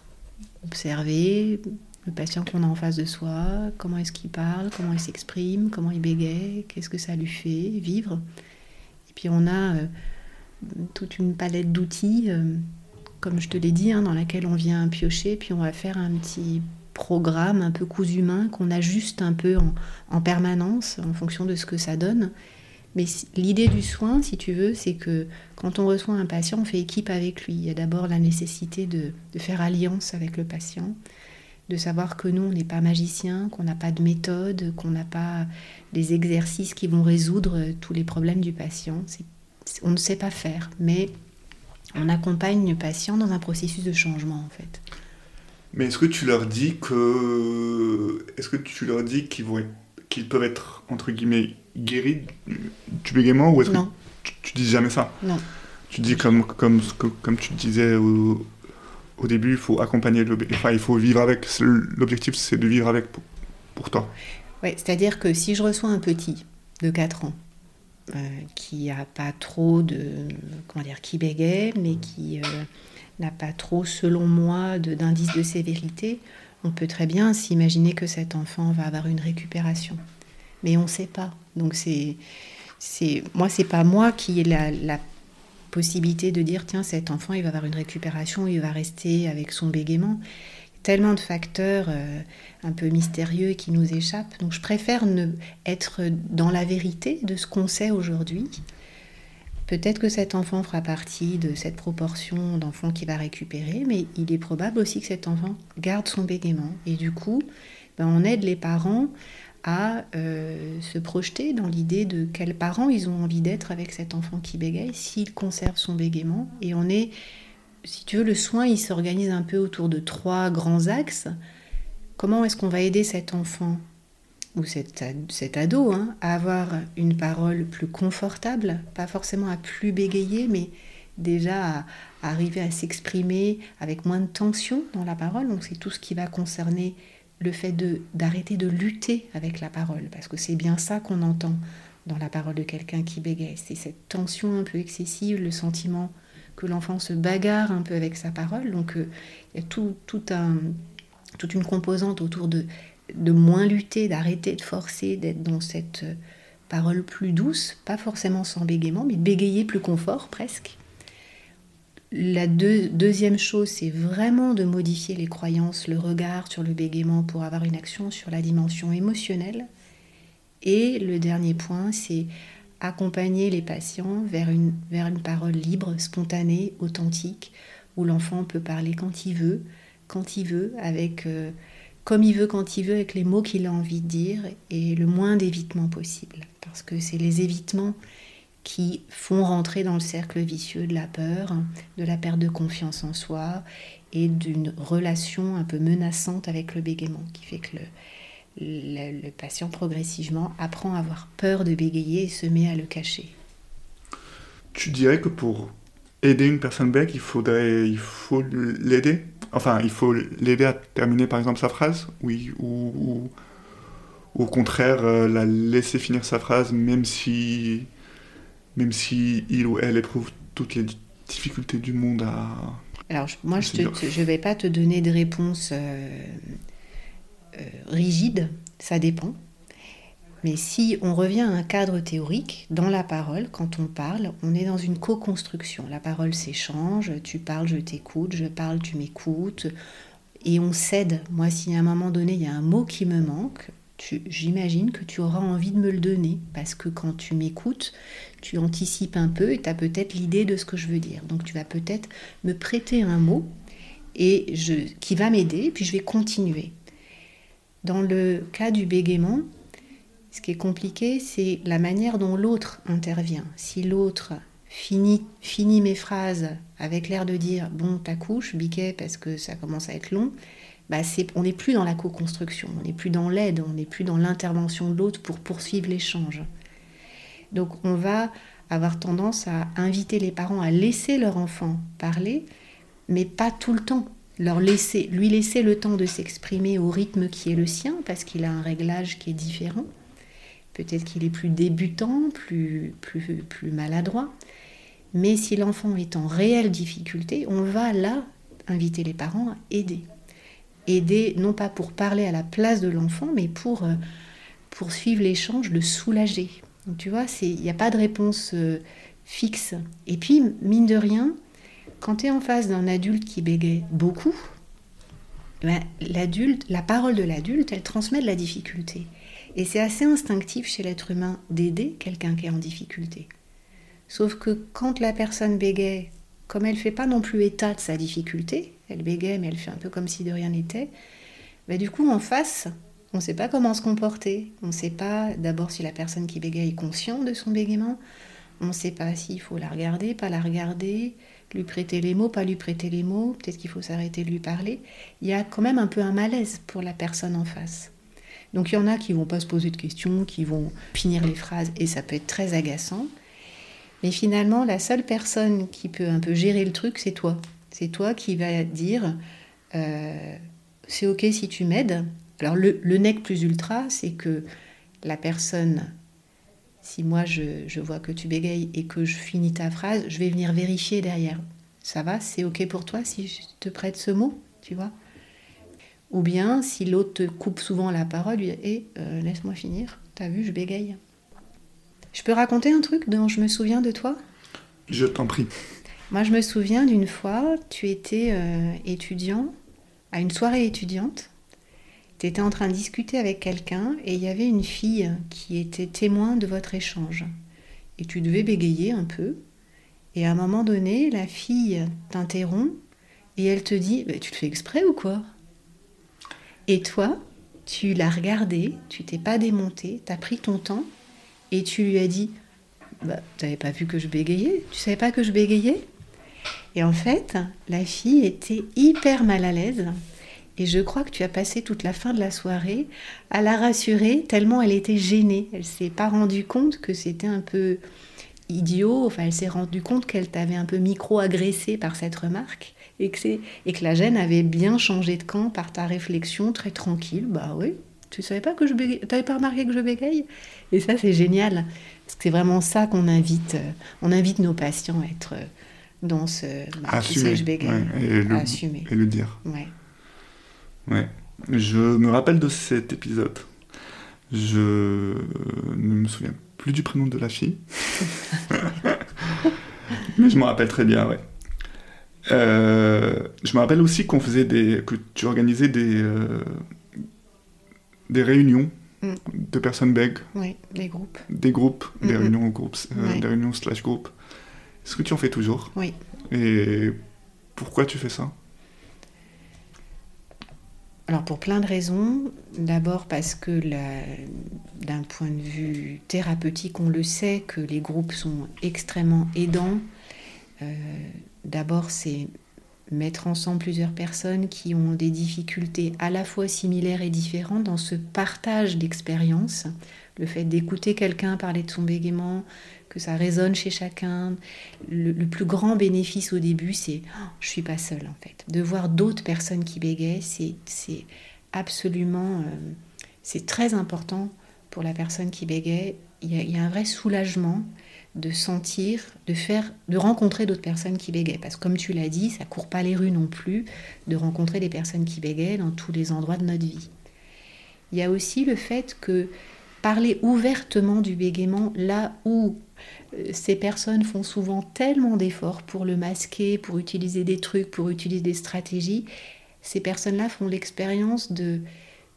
Observer le patient qu'on a en face de soi, comment est-ce qu'il parle, comment il s'exprime, comment il bégaye, qu'est-ce que ça lui fait vivre. Et puis on a euh, toute une palette d'outils, euh, comme je te l'ai dit, hein, dans laquelle on vient piocher, puis on va faire un petit programme un peu cousu humain qu'on ajuste un peu en, permanence en fonction de ce que ça donne. Mais l'idée du soin, si tu veux, c'est que quand on reçoit un patient, on fait équipe avec lui. Il y a d'abord la nécessité de, faire alliance avec le patient, de savoir que nous, on n'est pas magicien, qu'on n'a pas de méthode, qu'on n'a pas des exercices qui vont résoudre tous les problèmes du patient. On ne sait pas faire, mais on accompagne le patient dans un processus de changement, en fait. Mais est-ce que tu leur dis que. Est-ce que tu leur dis qu'ils vont qu'ils peuvent être, entre guillemets, guéris du, bégaiement ou est-ce que tu, tu, dis jamais ça? Non. Tu dis comme, comme, comme tu disais au, au début, il faut accompagner le enfin, il faut vivre avec. L'objectif, c'est de vivre avec pour, toi. Oui, c'est-à-dire que si je reçois un petit de 4 ans euh, qui a pas trop de. Comment dire Qui bégaye, mais qui. Euh, n'a pas trop, selon moi, d'indice de, sévérité, on peut très bien s'imaginer que cet enfant va avoir une récupération. Mais on ne sait pas. Donc c'est, c'est, moi, c'est pas moi qui ai la, possibilité de dire tiens, cet enfant, il va avoir une récupération, il va rester avec son bégaiement. Tellement de facteurs euh, un peu mystérieux qui nous échappent. Donc je préfère ne être dans la vérité de ce qu'on sait aujourd'hui Peut-être que cet enfant fera partie de cette proportion d'enfants qui va récupérer, mais il est probable aussi que cet enfant garde son bégaiement. Et du coup, ben, on aide les parents à euh, se projeter dans l'idée de quels parents ils ont envie d'être avec cet enfant qui bégaye, s'il conserve son bégaiement. Et on est, si tu veux, le soin, il s'organise un peu autour de trois grands axes. Comment est-ce qu'on va aider cet enfant ou cet, ado hein, à avoir une parole plus confortable, pas forcément à plus bégayer, mais déjà à, arriver à s'exprimer avec moins de tension dans la parole. Donc c'est tout ce qui va concerner le fait d'arrêter de, lutter avec la parole, parce que c'est bien ça qu'on entend dans la parole de quelqu'un qui bégaye. C'est cette tension un peu excessive, le sentiment que l'enfant se bagarre un peu avec sa parole. Donc euh, il y a tout, un, toute une composante autour de de moins lutter, d'arrêter de forcer, d'être dans cette euh, parole plus douce, pas forcément sans bégaiement, mais bégayer plus confort presque. La deuxième chose, c'est vraiment de modifier les croyances, le regard sur le bégaiement pour avoir une action sur la dimension émotionnelle. Et le dernier point, c'est accompagner les patients vers une, vers une parole libre, spontanée, authentique, où l'enfant peut parler quand il veut, quand il veut, avec... Euh, comme il veut, quand il veut, avec les mots qu'il a envie de dire, et le moins d'évitement possible. Parce que c'est les évitements qui font rentrer dans le cercle vicieux de la peur, de la perte de confiance en soi et d'une relation un peu menaçante avec le bégaiement, qui fait que le, le, patient progressivement apprend à avoir peur de bégayer et se met à le cacher. Tu dirais que pour aider une personne bègue, il faudrait, il faut l'aider? Enfin, il faut l'aider à terminer par exemple sa phrase, oui, ou, au contraire euh, la laisser finir sa phrase même si, même si il ou elle éprouve toutes les difficultés du monde à... Alors moi je ne vais pas te donner de réponse euh, euh, rigide, ça dépend. Mais si on revient à un cadre théorique, dans la parole, quand on parle, on est dans une co-construction. La parole s'échange, tu parles, je t'écoute, je parle, tu m'écoutes, et on cède. Moi, si à un moment donné, il y a un mot qui me manque, j'imagine que tu auras envie de me le donner, parce que quand tu m'écoutes, tu anticipes un peu et tu as peut-être l'idée de ce que je veux dire. Donc tu vas peut-être me prêter un mot et qui va m'aider, puis je vais continuer. dans le cas du bégaiement, ce qui est compliqué, c'est la manière dont l'autre intervient. Si l'autre finit, mes phrases avec l'air de dire bon, t'accouches, biquet, parce que ça commence à être long, bah on n'est plus dans la co-construction, on n'est plus dans l'aide, on n'est plus dans l'intervention de l'autre pour poursuivre l'échange. Donc on va avoir tendance à inviter les parents à laisser leur enfant parler, mais pas tout le temps. Lui laisser le temps de s'exprimer au rythme qui est le sien, parce qu'il a un réglage qui est différent. Peut-être qu'il est plus débutant, plus, plus, maladroit. Mais si l'enfant est en réelle difficulté, on va là inviter les parents à aider. Aider non pas pour parler à la place de l'enfant, mais pour, euh, pour suivre l'échange, le soulager. Donc tu vois, il n'y a pas de réponse euh, fixe. Et puis, mine de rien, quand tu es en face d'un adulte qui bégaye beaucoup, ben, l'adulte, la parole de l'adulte, elle transmet de la difficulté. Et c'est assez instinctif chez l'être humain d'aider quelqu'un qui est en difficulté. Sauf que quand la personne bégaye, comme elle ne fait pas non plus état de sa difficulté, elle bégaye mais elle fait un peu comme si de rien n'était, bah du coup en face, on ne sait pas comment se comporter. On ne sait pas d'abord si la personne qui bégaye est consciente de son bégaiement. On ne sait pas s'il faut la regarder, pas la regarder, lui prêter les mots, pas lui prêter les mots. Peut-être qu'il faut s'arrêter de lui parler. Il y a quand même un peu un malaise pour la personne en face. Donc il y en a qui vont pas se poser de questions, qui vont finir les phrases et ça peut être très agaçant. Mais finalement, la seule personne qui peut un peu gérer le truc, c'est toi. C'est toi qui vas dire euh, c'est ok si tu m'aides. Alors le, le nec plus ultra, c'est que la personne, si moi je, je, vois que tu bégayes et que je finis ta phrase, je vais venir vérifier derrière. Ça va? C'est ok pour toi si je te prête ce mot? Tu vois? Ou bien si l'autre te coupe souvent la parole, et hey, euh, laisse-moi finir. T'as vu, je bégaye. Je peux raconter un truc dont je me souviens de toi? Je t'en prie. Moi, je me souviens d'une fois, tu étais euh, étudiant à une soirée étudiante. Tu étais en train de discuter avec quelqu'un et il y avait une fille qui était témoin de votre échange. Et tu devais bégayer un peu. Et à un moment donné, la fille t'interrompt et elle te dit bah, Tu te fais exprès ou quoi? Et toi, tu l'as regardé, tu t'es pas démonté, tu as pris ton temps et tu lui as dit bah, Tu n'avais pas vu que je bégayais Tu savais pas que je bégayais? Et en fait, la fille était hyper mal à l'aise. Et je crois que tu as passé toute la fin de la soirée à la rassurer tellement elle était gênée. Elle s'est pas rendue compte que c'était un peu idiot. Enfin, elle s'est rendue compte qu'elle t'avait un peu micro-agressé par cette remarque et que, et que la gêne avait bien changé de camp par ta réflexion très tranquille. Bah oui, tu savais pas que je bégaye T'avais pas remarqué que je bégaye? Et ça, c'est génial. Parce que c'est vraiment ça qu'on invite. Euh, on invite nos patients à être euh, dans ce. Bah, assumer. je bégaye. et, le, assumer. et le dire. Ouais. Ouais. Je me rappelle de cet épisode. Je ne me souviens plus du prénom de la fille. Mais je me rappelle très bien, ouais. Euh, je me rappelle aussi qu'on faisait des. que tu organisais des des réunions mm. de personnes bègues. Oui, des groupes. Des groupes, des réunions groupes, euh, des réunions slash groupes. Est-ce que tu en fais toujours? Oui. Et pourquoi tu fais ça? Alors pour plein de raisons. D'abord parce que d'un point de vue thérapeutique, on le sait que les groupes sont extrêmement aidants. Euh, d'abord c'est mettre ensemble plusieurs personnes qui ont des difficultés à la fois similaires et différentes dans ce partage d'expériences, le fait d'écouter quelqu'un parler de son bégaiement, que ça résonne chez chacun. Le, plus grand bénéfice au début, c'est oh, je suis pas seule en fait. De voir d'autres personnes qui bégayent, c'est absolument, euh, c'est très important pour la personne qui bégaye. Il y a un vrai soulagement de sentir, de faire, de rencontrer d'autres personnes qui bégayent. Parce que comme tu l'as dit, ça court pas les rues non plus de rencontrer des personnes qui bégayent dans tous les endroits de notre vie. Il y a aussi le fait que parler ouvertement du bégaiement là où euh, ces personnes font souvent tellement d'efforts pour le masquer, pour utiliser des trucs, pour utiliser des stratégies, ces personnes-là font l'expérience de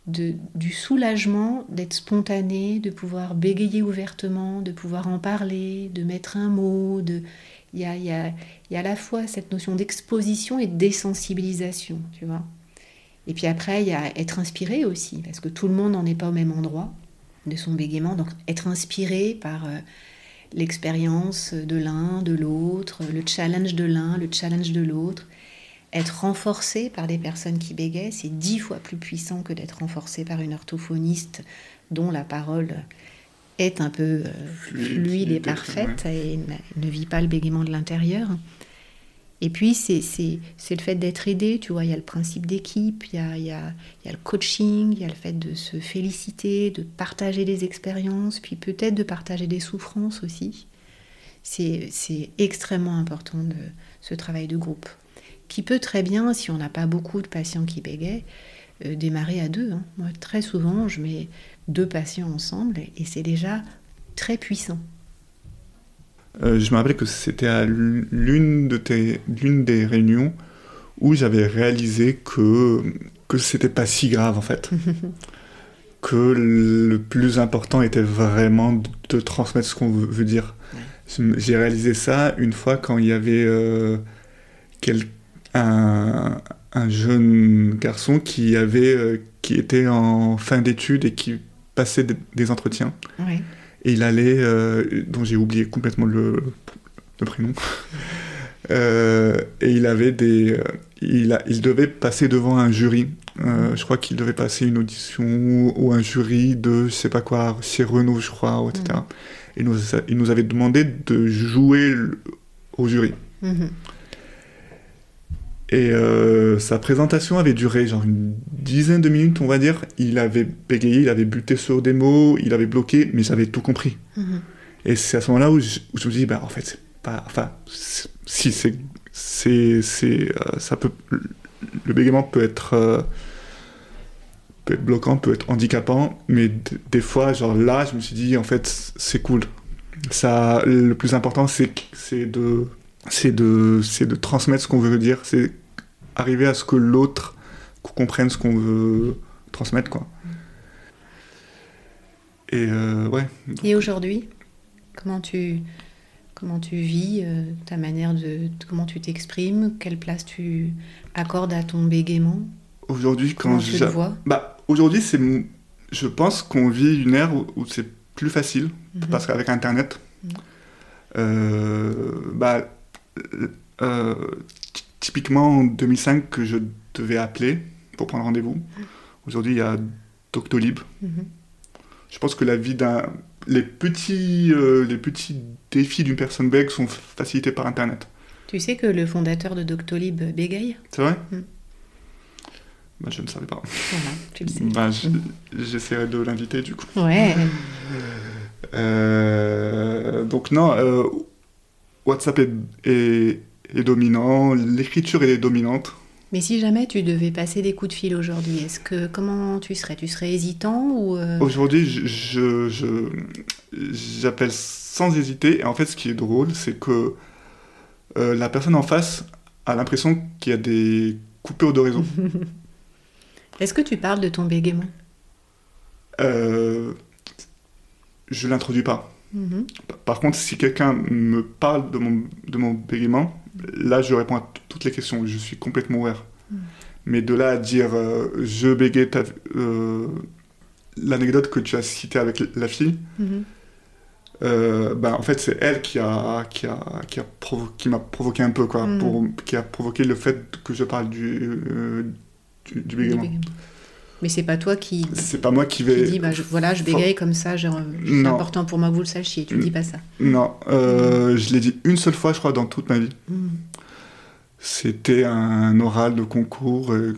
du soulagement d'être spontané, de pouvoir bégayer ouvertement, de pouvoir en parler, de mettre un mot. De... Il, y a, à la fois cette notion d'exposition et de désensibilisation, tu vois. Et puis après, il y a être inspiré aussi, parce que tout le monde n'en est pas au même endroit de son bégaiement. Donc être inspiré par euh, l'expérience de l'un, de l'autre, le challenge de l'un, le challenge de l'autre. Être renforcé par des personnes qui bégayent, c'est dix fois plus puissant que d'être renforcé par une orthophoniste dont la parole est un peu euh, fluide, et parfaite et ne vit pas le bégaiement de l'intérieur. Et puis, c'est le fait d'être aidé, tu vois, il y a le principe d'équipe, il y a, y, a, y a, le coaching, il y a le fait de se féliciter, de partager des expériences, puis peut-être de partager des souffrances aussi. C'est extrêmement important de, ce travail de groupe, qui peut très bien, si on n'a pas beaucoup de patients qui bégayent, euh, démarrer à deux. Hein. Moi, très souvent, je mets deux patients ensemble et c'est déjà très puissant. Euh, je me rappelle que c'était à l'une de l'une des réunions où j'avais réalisé que que c'était pas si grave en fait. que le plus important était vraiment de transmettre ce qu'on veut, dire. J'ai réalisé ça une fois quand il y avait euh, un, un, jeune garçon qui avait euh, qui était en fin d'études et qui passait des, entretiens. Et il allait, euh, dont j'ai oublié complètement le, prénom. Euh, et il avait des, il, a, il devait passer devant un jury. je crois qu'il devait passer une audition ou un jury de, je sais pas quoi, chez Renault, je crois, etc. Mm. Et nous, il nous avait demandé de jouer au jury. Mm-hmm. Et euh, sa présentation avait duré genre une dizaine de minutes, on va dire. Il avait bégayé, il avait buté sur des mots, il avait bloqué, mais j'avais tout compris. Mhm. Et c'est à ce moment-là où je, me dis, bah en fait, c'est pas. Enfin, si, c'est. c'est, c'est euh, ça peut. Le bégaiement peut être. Euh, peut être bloquant, peut être handicapant, mais des fois, genre là, je me suis dit, en fait, c'est cool. Ça, le plus important, c'est, c'est de c'est de, c'est de transmettre ce qu'on veut dire, c'est arriver à ce que l'autre comprenne ce qu'on veut transmettre, quoi. Et euh, ouais. Et aujourd'hui, comment tu, comment tu vis euh, ta manière de, comment tu t'exprimes, quelle place tu accordes à ton bégaiement? Aujourd'hui, quand je vois? Bah aujourd'hui c'est, je pense qu'on vit une ère où, c'est plus facile mhm. parce qu'avec Internet, euh, bah typiquement en 2005 que je devais appeler pour prendre rendez-vous. Aujourd'hui, il y a Doctolib. Mhm. Je pense que la vie d'un... Les petits, euh, les petits défis d'une personne bègue sont facilités par Internet. Tu sais que le fondateur de Doctolib bégaye C'est vrai? Mm. bah, Je ne savais pas. Voilà, tu le sais. Mm. J'essaierai de l'inviter du coup. Ouais. Euh, donc non, WhatsApp est, dominant, l'écriture est dominante. Mais si jamais tu devais passer des coups de fil aujourd'hui, est-ce que comment tu serais? Tu serais hésitant ou euh? Aujourd'hui, je, j'appelle sans hésiter. Et en fait, ce qui est drôle, c'est que euh, la personne en face a l'impression qu'il y a des coupures de réseau. est-ce que tu parles de ton bégaiement? Euh, Je l'introduis pas. Mhm. Par contre, si quelqu'un me parle de mon, de mon bégaiement, là, je réponds à toutes les questions. Je suis complètement ouvert. Mhm. Mais de là à dire euh, je bégaye euh, l'anecdote que tu as citée avec la fille, euh, ben, en fait, c'est elle qui a, qui a, qui a qui m'a provoqué un peu, quoi, pour, qui a provoqué le fait que je parle du, du, du bégaiement. Mais c'est pas toi qui. C'est pas moi qui vais. Qui dis, bah, voilà, je bégaye comme ça, c'est important pour moi que vous le sachiez. Tu dis pas ça. Non, euh, je l'ai dit une seule fois, je crois, dans toute ma vie. Hmm. C'était un oral de concours euh,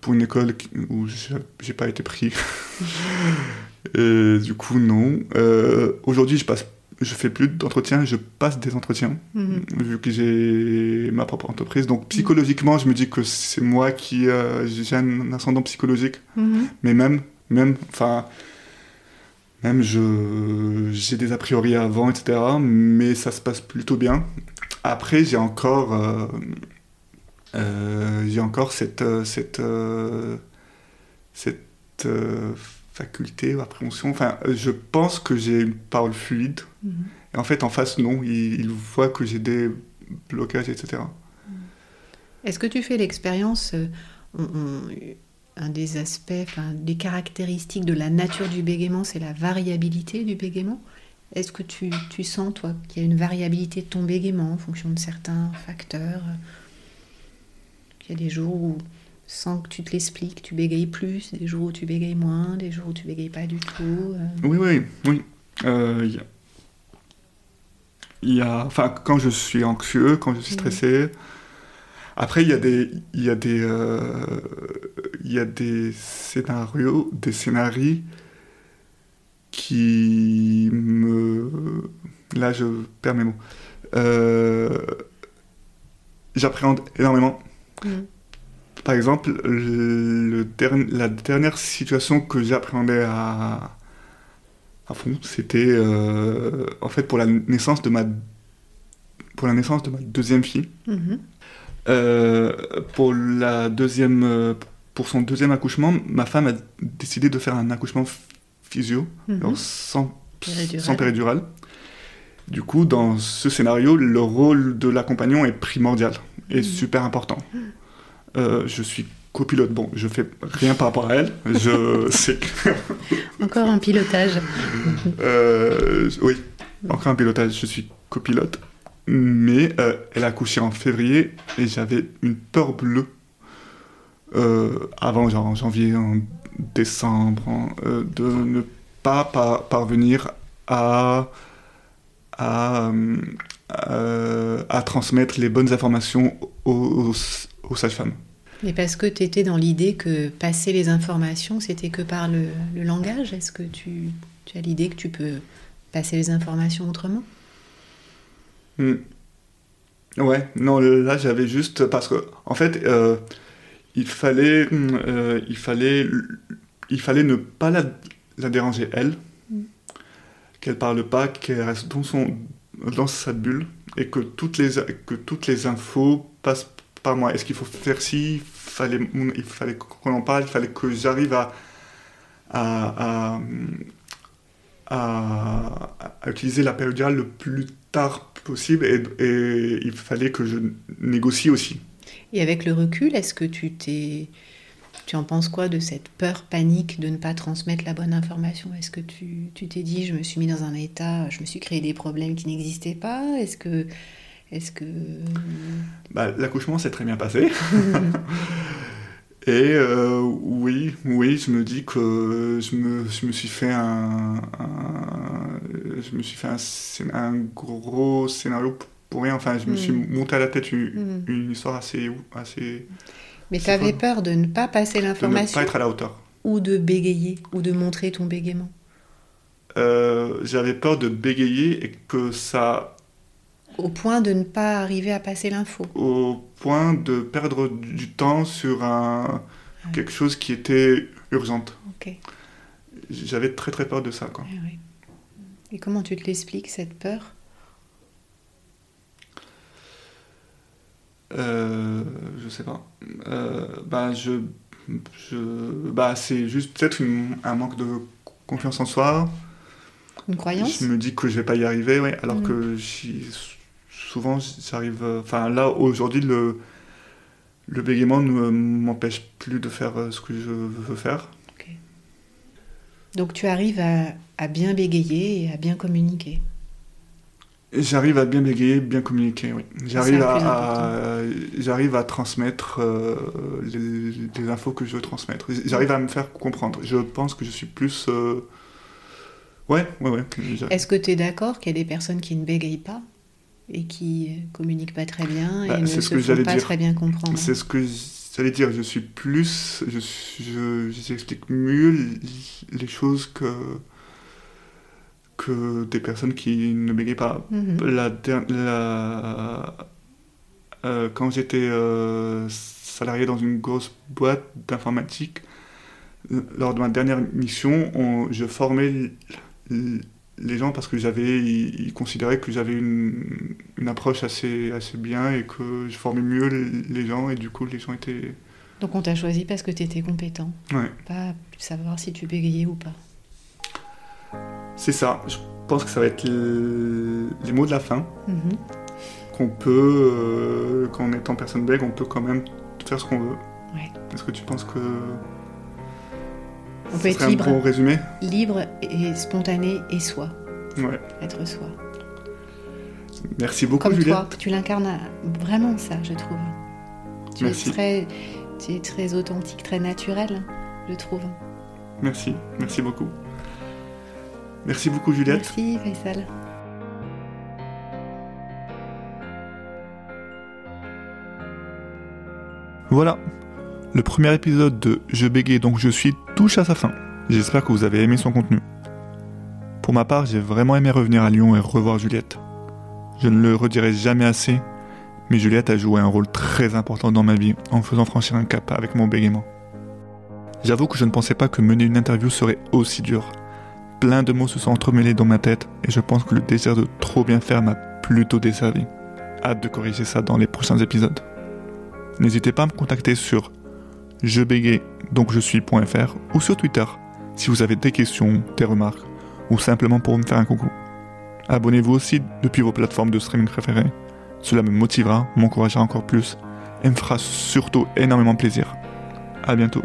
pour une école où j'ai pas été pris. Et du coup, non. Euh, aujourd'hui, je passe je fais plus d'entretiens, je passe des entretiens, mhm. vu que j'ai ma propre entreprise. Donc psychologiquement, je me dis que c'est moi qui euh, j'ai un ascendant psychologique. Mhm. Mais même, même, enfin, même je j'ai des a priori avant, etc. Mais ça se passe plutôt bien. Après, j'ai encore, euh, euh, j'ai encore cette cette cette faculté ou appréhension. Enfin, je pense que j'ai une parole fluide. Mhm. Et en fait, en face, non. Il, voit que j'ai des blocages, etc. Est-ce que tu fais l'expérience, euh, un des aspects, enfin, des caractéristiques de la nature du bégaiement, c'est la variabilité du bégaiement? Est-ce que tu, tu sens, toi, qu'il y a une variabilité de ton bégaiement en fonction de certains facteurs? Il y a des jours où, sans que tu te l'expliques, tu bégayes plus, des jours où tu bégayes moins, des jours où tu bégayes pas du tout. euh. Oui, oui, oui. Euh, y a- il y a, enfin, quand je suis anxieux, quand je suis stressé. Après, il y a des, il y a des, euh, y a des scénarios, des scénarios qui me, là, je perds mes mots. Euh, J'appréhende énormément. Mhm. Par exemple, le la dernière situation que j'appréhendais à, à fond, c'était euh, en fait pour la naissance de ma pour la naissance de ma deuxième fille. Mhm. Euh, pour la deuxième pour son deuxième accouchement, ma femme a décidé de faire un accouchement physio, Mhm. alors sans Péridurale. sans péridurale. Du coup, dans ce scénario, le rôle de l'accompagnant est primordial et Mhm. super important. Euh, je suis copilote. Bon, je fais rien par rapport à elle. Je sais. que- Encore un pilotage. Euh, oui, encore un pilotage. Je suis copilote. Mais euh, elle a accouché en février et j'avais une peur bleue. euh, avant, genre en janvier, en décembre, de ne pas par- parvenir à, à, à transmettre les bonnes informations aux, aux- aux sages-femmes. Mais parce que tu étais dans l'idée que passer les informations, c'était que par le, le langage. Est-ce que tu, tu as l'idée que tu peux passer les informations autrement? Hmm. Ouais, non, là j'avais juste parce que en fait euh, il fallait hmm, euh, il fallait il fallait ne pas la, la déranger elle, Mm. qu'elle parle pas, qu'elle reste dans son dans sa bulle et que toutes les que toutes les infos passent moi. Est-ce qu'il faut faire ci? Fallait il fallait qu'on en parle, il fallait que j'arrive à à, utiliser la péridurale le plus tard possible et, il fallait que je négocie aussi. Et avec le recul, est-ce que tu t'es. Tu en penses quoi de cette peur panique de ne pas transmettre la bonne information? Est-ce que tu t'es dit, je me suis mis dans un état, je me suis créé des problèmes qui n'existaient pas? Est-ce que. Est-ce que. Bah, L'accouchement s'est très bien passé. Et euh, oui, oui, je me dis que je me, je me suis fait un, un- je me suis fait un, un gros scénario pour rien. Enfin, je me suis monté à la tête une, Mm. une histoire assez, assez Mais tu avais peur de ne pas passer de ne l'information pas être à la hauteur. ou de bégayer ou de montrer ton bégaiement? Euh, J'avais peur de bégayer et que ça Au point de ne pas arriver à passer l'info. au point de perdre du temps sur un, quelque chose qui était urgente. J'avais très très peur de ça. Quoi. Et comment tu te l'expliques, cette peur? Euh, je sais pas. Euh, bah, je, je, bah, c'est juste peut-être un manque de confiance en soi. Une croyance? Je me dis que je vais pas y arriver, ouais, alors Mm. que j'y- souvent j'arrive. euh, Enfin, là aujourd'hui, le, le bégaiement ne m'empêche plus de faire euh, ce que je veux faire. Donc tu arrives à, à bien bégayer et à bien communiquer. J'arrive à bien bégayer, bien communiquer, oui. J'arrive à, j'arrive à transmettre euh, les, les infos que je veux transmettre. J'arrive à me faire comprendre. Je pense que je suis plus. euh, Ouais, ouais, ouais. Est-ce que tu es d'accord qu'il y a des personnes qui ne bégayent pas? Et qui communiquent pas très bien et Bah, ne ce se que font j'allais pas dire. très bien comprendre C'est ce que j'allais dire. Je suis plus. Je, suis- je, j'explique mieux les choses que que des personnes qui ne bégayent pas. Mhm. La, euh, quand j'étais euh, salarié dans une grosse boîte d'informatique, lors de ma dernière mission, on- je formais les gens parce que j'avais, ils, ils considéraient que j'avais une, une approche assez, assez bien et que je formais mieux les gens et du coup les gens étaient... Donc on t'a choisi parce que tu étais compétent, Ouais, pas savoir si tu bégayais ou pas. c'est ça. Je pense que ça va être les mots de la fin. Mhm. qu'on peut, euh, qu'en étant personne bègue, on peut quand même faire ce qu'on veut. Ouais. Est-ce que tu penses que On peut être libre, un bon résumé libre et spontané et soi, Ouais. être soi. Merci beaucoup, Comme Juliette. toi, tu l'incarnes vraiment ça, je trouve. Tu Merci. es très, tu es très authentique, très naturel, je trouve. Merci, merci beaucoup. Merci beaucoup, Juliette. Merci Faisal. Voilà, le premier épisode de Je bégaye donc je suis touche à sa fin. J'espère que vous avez aimé son contenu. Pour ma part, j'ai vraiment aimé revenir à Lyon et revoir Juliette. Je ne le redirai jamais assez, mais Juliette a joué un rôle très important dans ma vie en me faisant franchir un cap avec mon bégaiement. J'avoue que je ne pensais pas que mener une interview serait aussi dur. Plein de mots se sont entremêlés dans ma tête et je pense que le désir de trop bien faire m'a plutôt desservi. Hâte de corriger ça dans les prochains épisodes. N'hésitez pas à me contacter sur je bégaye donc je suis.fr ou sur Twitter si vous avez des questions, des remarques ou simplement pour me faire un coucou. Abonnez-vous aussi depuis vos plateformes de streaming préférées. Cela me motivera, m'encouragera encore plus et me fera surtout énormément plaisir. À bientôt.